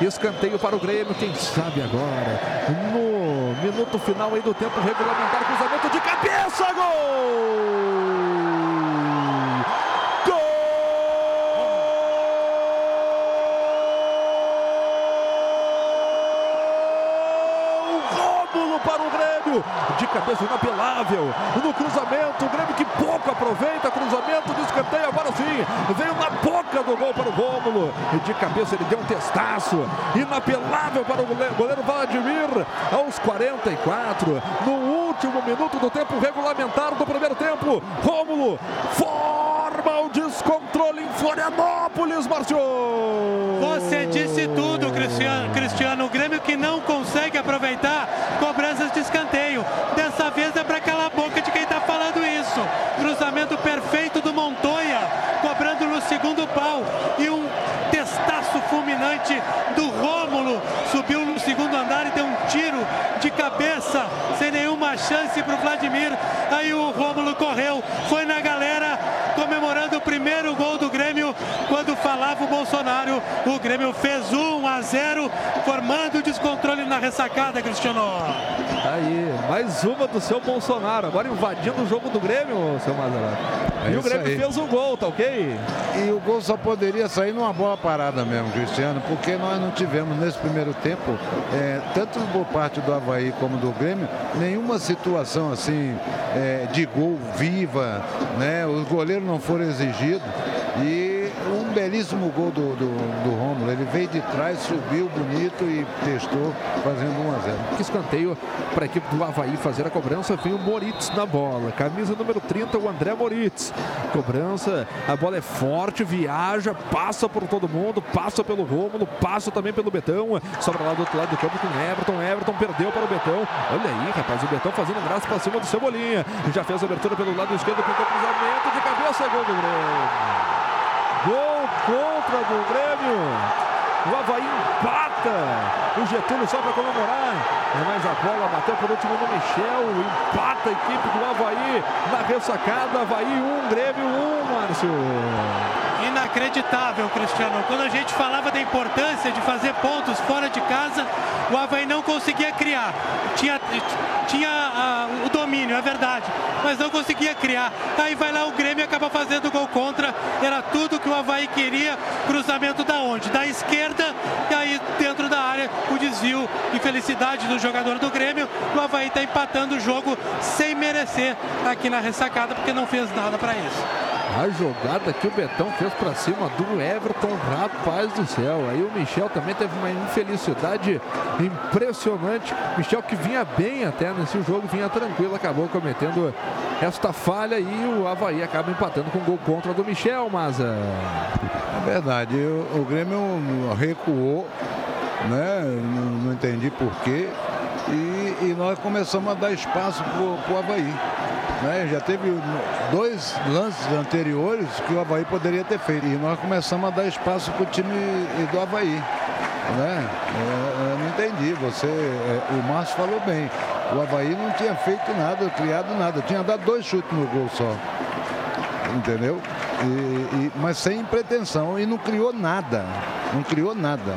Escanteio para o Grêmio, quem sabe agora. No minuto final aí do tempo regulamentar, cruzamento de cabeça, gol! para o Grêmio. De cabeça inapelável. No cruzamento, o Grêmio que pouco aproveita. Cruzamento de escanteio. Agora sim, veio na do gol para o Rômulo. De cabeça ele deu um testaço. Inapelável para o goleiro Vladimir. Aos 44. No último minuto do tempo regulamentar do primeiro tempo. Rômulo forma o descontrole em Florianópolis, Márcio. Você disse tudo, Cristiano. Cristiano, o Grêmio que não consegue aproveitar cobranças de escanteio. Dessa vez é para calar a boca de quem está falando isso. Cruzamento perfeito do Montoya, cobrando no segundo pau. E um testaço fulminante do Rômulo. Subiu no segundo andar e deu um tiro de cabeça, sem nenhuma chance para o Vladimir. Aí o Rômulo correu, foi na galera, comemorando o primeiro gol do Grêmio. Quando falava o Bolsonaro, o Grêmio fez 1 a 0, formando o descontrole na ressacada, Cristiano. Aí, mais uma do seu Bolsonaro, agora invadindo o jogo do Grêmio, seu Mazarado. É e o Grêmio aí. fez o um gol, tá ok? E o gol só poderia sair numa boa parada mesmo, Cristiano, porque nós não tivemos nesse primeiro tempo, é, tanto por parte do Havaí como do Grêmio, nenhuma situação assim é, de gol viva, né? Os goleiros não foram exigidos e belíssimo gol do, do, do Rômulo. Ele veio de trás, subiu bonito e testou, fazendo 1 a 0. Que escanteio para a equipe do Havaí fazer a cobrança. Vem o Moritz na bola. Camisa número 30, o André Moritz. Cobrança, a bola é forte, viaja, passa por todo mundo, passa pelo Rômulo, passa também pelo Betão. Sobra lá do outro lado do campo com Everton. Everton perdeu para o Betão. Olha aí, rapaz, o Betão fazendo graça para cima do Cebolinha. Já fez a abertura pelo lado esquerdo, pintou cruzamento de cabeça, gol do Grêmio. Gol contra do Grêmio. O Havaí empata. O Getúlio só para comemorar. Mas a bola bateu por último no Michel. Empata a equipe do Havaí na ressacada. Havaí 1, um, Grêmio 1, um, Márcio. Inacreditável, Cristiano. Quando a gente falava da importância de fazer pontos fora de casa, o verdade, mas não conseguia criar. Aí vai lá o Grêmio acaba fazendo gol contra. Era tudo que o Havaí queria. Cruzamento da onde? Da esquerda e aí dentro da área o desvio e felicidade do jogador do Grêmio. O Havaí está empatando o jogo sem merecer aqui na ressacada porque não fez nada para isso. A jogada que o Betão fez para cima do Everton, rapaz do céu. Aí o Michel também teve uma infelicidade impressionante. Michel que vinha bem até nesse jogo, vinha tranquilo, acabou cometendo esta falha e o Havaí acaba empatando com gol contra do Michel, mas é verdade, o, o Grêmio recuou, né? Não, não entendi porquê. E, e nós começamos a dar espaço para o Havaí. Né? Já teve dois lances anteriores que o Havaí poderia ter feito. E nós começamos a dar espaço para o time do Havaí. Né? Eu, eu não entendi. Você, é, o Márcio falou bem. O Havaí não tinha feito nada, criado nada. Tinha dado dois chutes no gol só. Entendeu? E, e, mas sem pretensão. E não criou nada. Não criou nada.